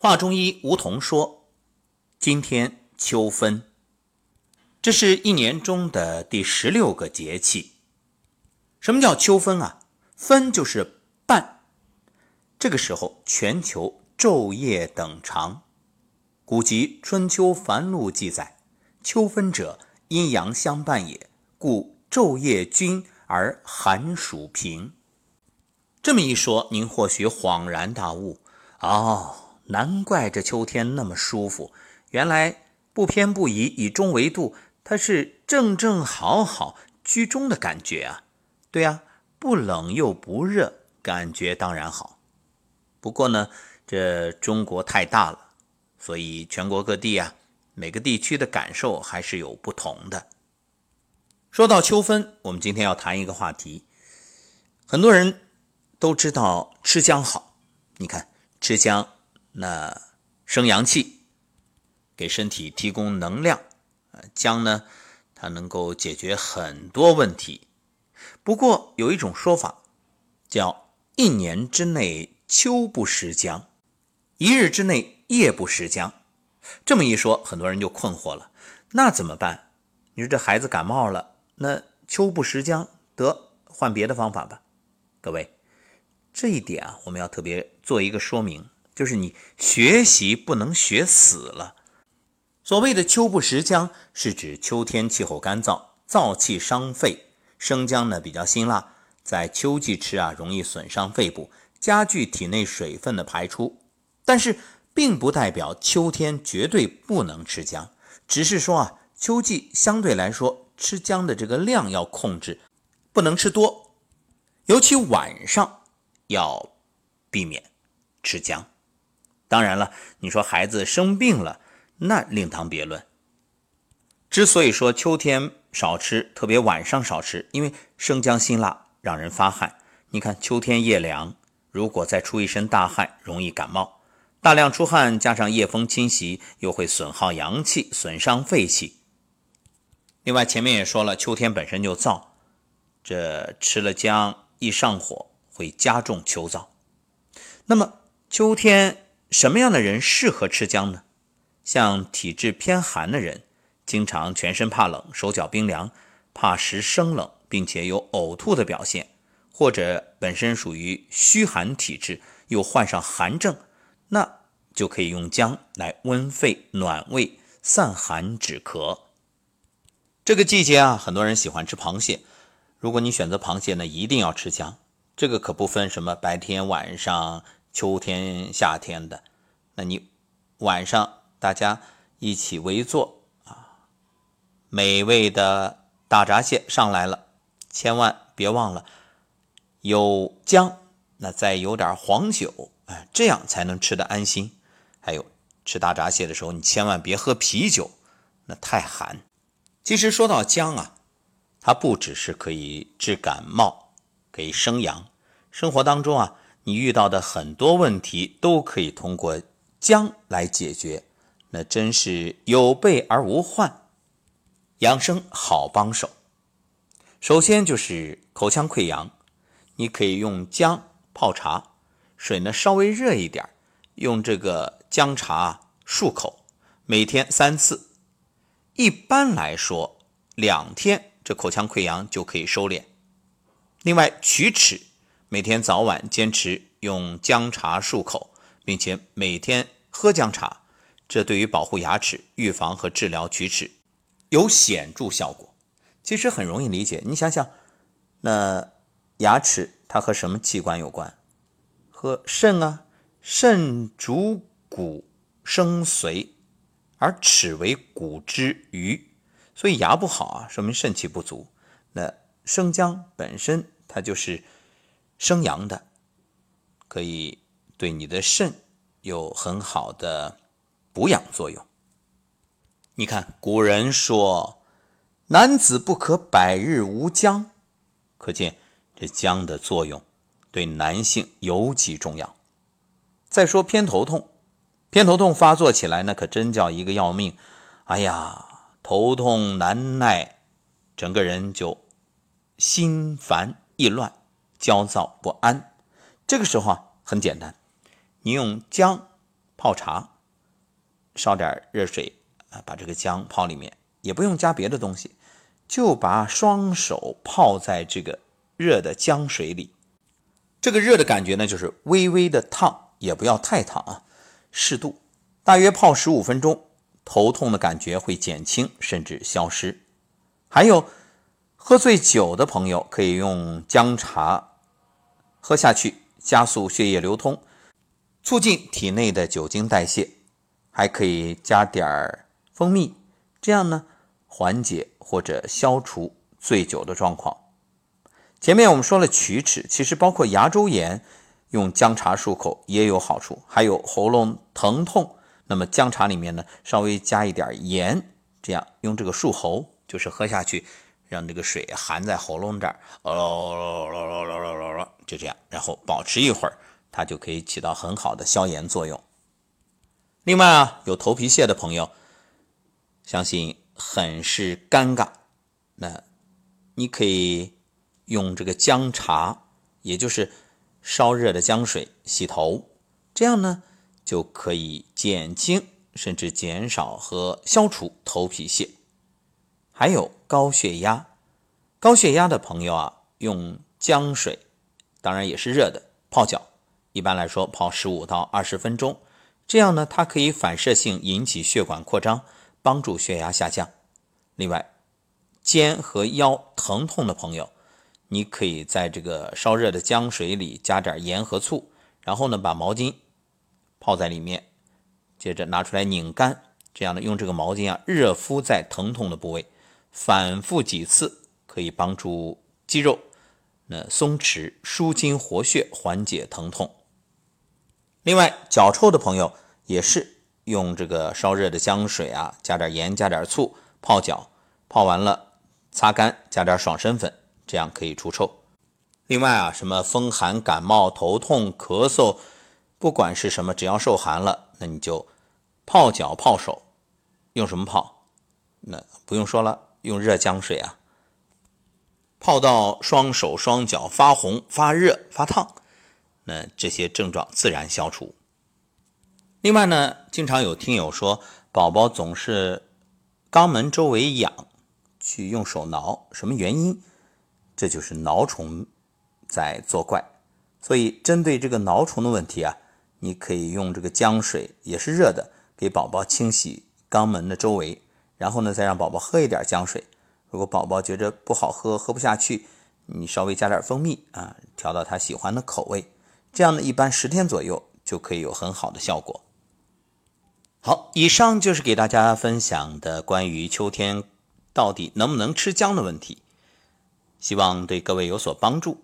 华中医吴桐说：“今天秋分，这是一年中的第十六个节气。什么叫秋分啊？分就是半。这个时候，全球昼夜等长。古籍《春秋繁露》记载：‘秋分者，阴阳相伴也，故昼夜均而寒暑平。’这么一说，您或许恍然大悟哦。”难怪这秋天那么舒服，原来不偏不倚，以中为度，它是正正好好居中的感觉啊。对呀，不冷又不热，感觉当然好。不过呢，这中国太大了，所以全国各地啊，每个地区的感受还是有不同的。说到秋分，我们今天要谈一个话题，很多人都知道吃姜好，你看吃姜。那生阳气，给身体提供能量，姜呢，它能够解决很多问题。不过有一种说法，叫一年之内秋不食姜，一日之内夜不食姜。这么一说，很多人就困惑了，那怎么办？你说这孩子感冒了，那秋不食姜，得换别的方法吧。各位，这一点啊，我们要特别做一个说明。就是你学习不能学死了。所谓的秋不食姜，是指秋天气候干燥，燥气伤肺，生姜呢比较辛辣，在秋季吃啊容易损伤肺部，加剧体内水分的排出。但是并不代表秋天绝对不能吃姜，只是说啊秋季相对来说吃姜的这个量要控制，不能吃多，尤其晚上要避免吃姜。当然了，你说孩子生病了，那另当别论。之所以说秋天少吃，特别晚上少吃，因为生姜辛辣，让人发汗。你看秋天夜凉，如果再出一身大汗，容易感冒。大量出汗加上夜风侵袭，又会损耗阳气，损伤肺气。另外前面也说了，秋天本身就燥，这吃了姜一上火，会加重秋燥。那么秋天。什么样的人适合吃姜呢？像体质偏寒的人，经常全身怕冷、手脚冰凉，怕食生冷，并且有呕吐的表现，或者本身属于虚寒体质，又患上寒症，那就可以用姜来温肺暖胃、散寒止咳。这个季节啊，很多人喜欢吃螃蟹，如果你选择螃蟹呢，一定要吃姜。这个可不分什么白天晚上。秋天、夏天的，那你晚上大家一起围坐啊，美味的大闸蟹上来了，千万别忘了有姜，那再有点黄酒，哎，这样才能吃得安心。还有吃大闸蟹的时候，你千万别喝啤酒，那太寒。其实说到姜啊，它不只是可以治感冒，可以生阳，生活当中啊。你遇到的很多问题都可以通过姜来解决，那真是有备而无患，养生好帮手。首先就是口腔溃疡，你可以用姜泡茶，水呢稍微热一点，用这个姜茶漱口，每天三次。一般来说，两天这口腔溃疡就可以收敛。另外，龋齿。每天早晚坚持用姜茶漱口，并且每天喝姜茶，这对于保护牙齿、预防和治疗龋齿有显著效果。其实很容易理解，你想想，那牙齿它和什么器官有关？和肾啊，肾主骨生髓，而齿为骨之余，所以牙不好啊，说明肾气不足。那生姜本身它就是。生阳的，可以对你的肾有很好的补养作用。你看，古人说“男子不可百日无姜”，可见这姜的作用对男性尤其重要。再说偏头痛，偏头痛发作起来那可真叫一个要命。哎呀，头痛难耐，整个人就心烦意乱。焦躁不安，这个时候啊，很简单，你用姜泡茶，烧点热水啊，把这个姜泡里面，也不用加别的东西，就把双手泡在这个热的姜水里。这个热的感觉呢，就是微微的烫，也不要太烫啊，适度，大约泡十五分钟，头痛的感觉会减轻甚至消失。还有。喝醉酒的朋友可以用姜茶喝下去，加速血液流通，促进体内的酒精代谢。还可以加点儿蜂蜜，这样呢缓解或者消除醉酒的状况。前面我们说了龋齿，其实包括牙周炎，用姜茶漱口也有好处。还有喉咙疼痛，那么姜茶里面呢稍微加一点盐，这样用这个漱喉，就是喝下去。让这个水含在喉咙这儿，哦，就这样，然后保持一会儿，它就可以起到很好的消炎作用。另外啊，有头皮屑的朋友，相信很是尴尬，那你可以用这个姜茶，也就是烧热的姜水洗头，这样呢就可以减轻甚至减少和消除头皮屑。还有高血压，高血压的朋友啊，用姜水，当然也是热的，泡脚，一般来说泡十五到二十分钟，这样呢，它可以反射性引起血管扩张，帮助血压下降。另外，肩和腰疼痛的朋友，你可以在这个烧热的姜水里加点盐和醋，然后呢，把毛巾泡在里面，接着拿出来拧干，这样呢，用这个毛巾啊，热敷在疼痛的部位。反复几次可以帮助肌肉那松弛、舒筋活血、缓解疼痛。另外，脚臭的朋友也是用这个烧热的姜水啊，加点盐、加点醋泡脚，泡完了擦干，加点爽身粉，这样可以除臭。另外啊，什么风寒感冒、头痛、咳嗽，不管是什么，只要受寒了，那你就泡脚、泡手，用什么泡？那不用说了。用热姜水啊，泡到双手双脚发红、发热、发烫，那这些症状自然消除。另外呢，经常有听友说，宝宝总是肛门周围痒，去用手挠，什么原因？这就是挠虫在作怪。所以，针对这个挠虫的问题啊，你可以用这个姜水，也是热的，给宝宝清洗肛门的周围。然后呢，再让宝宝喝一点姜水。如果宝宝觉着不好喝，喝不下去，你稍微加点蜂蜜啊，调到他喜欢的口味。这样呢，一般十天左右就可以有很好的效果。好，以上就是给大家分享的关于秋天到底能不能吃姜的问题，希望对各位有所帮助。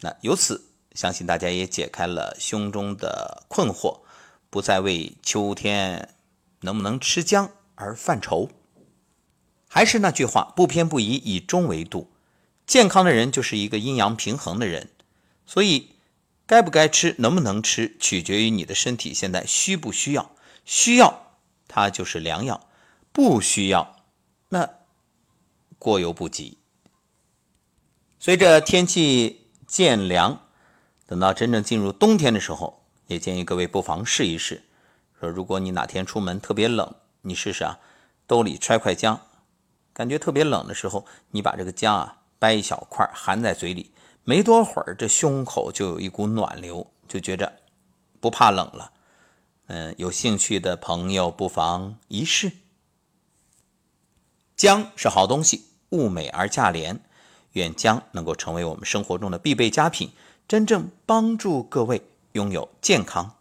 那由此，相信大家也解开了胸中的困惑，不再为秋天能不能吃姜而犯愁。还是那句话，不偏不倚，以中为度。健康的人就是一个阴阳平衡的人，所以该不该吃，能不能吃，取决于你的身体现在需不需要。需要，它就是良药；不需要，那过犹不及。随着天气渐凉，等到真正进入冬天的时候，也建议各位不妨试一试。说如果你哪天出门特别冷，你试试啊，兜里揣块姜。感觉特别冷的时候，你把这个姜啊掰一小块含在嘴里，没多会儿，这胸口就有一股暖流，就觉着不怕冷了。嗯，有兴趣的朋友不妨一试。姜是好东西，物美而价廉，愿姜能够成为我们生活中的必备佳品，真正帮助各位拥有健康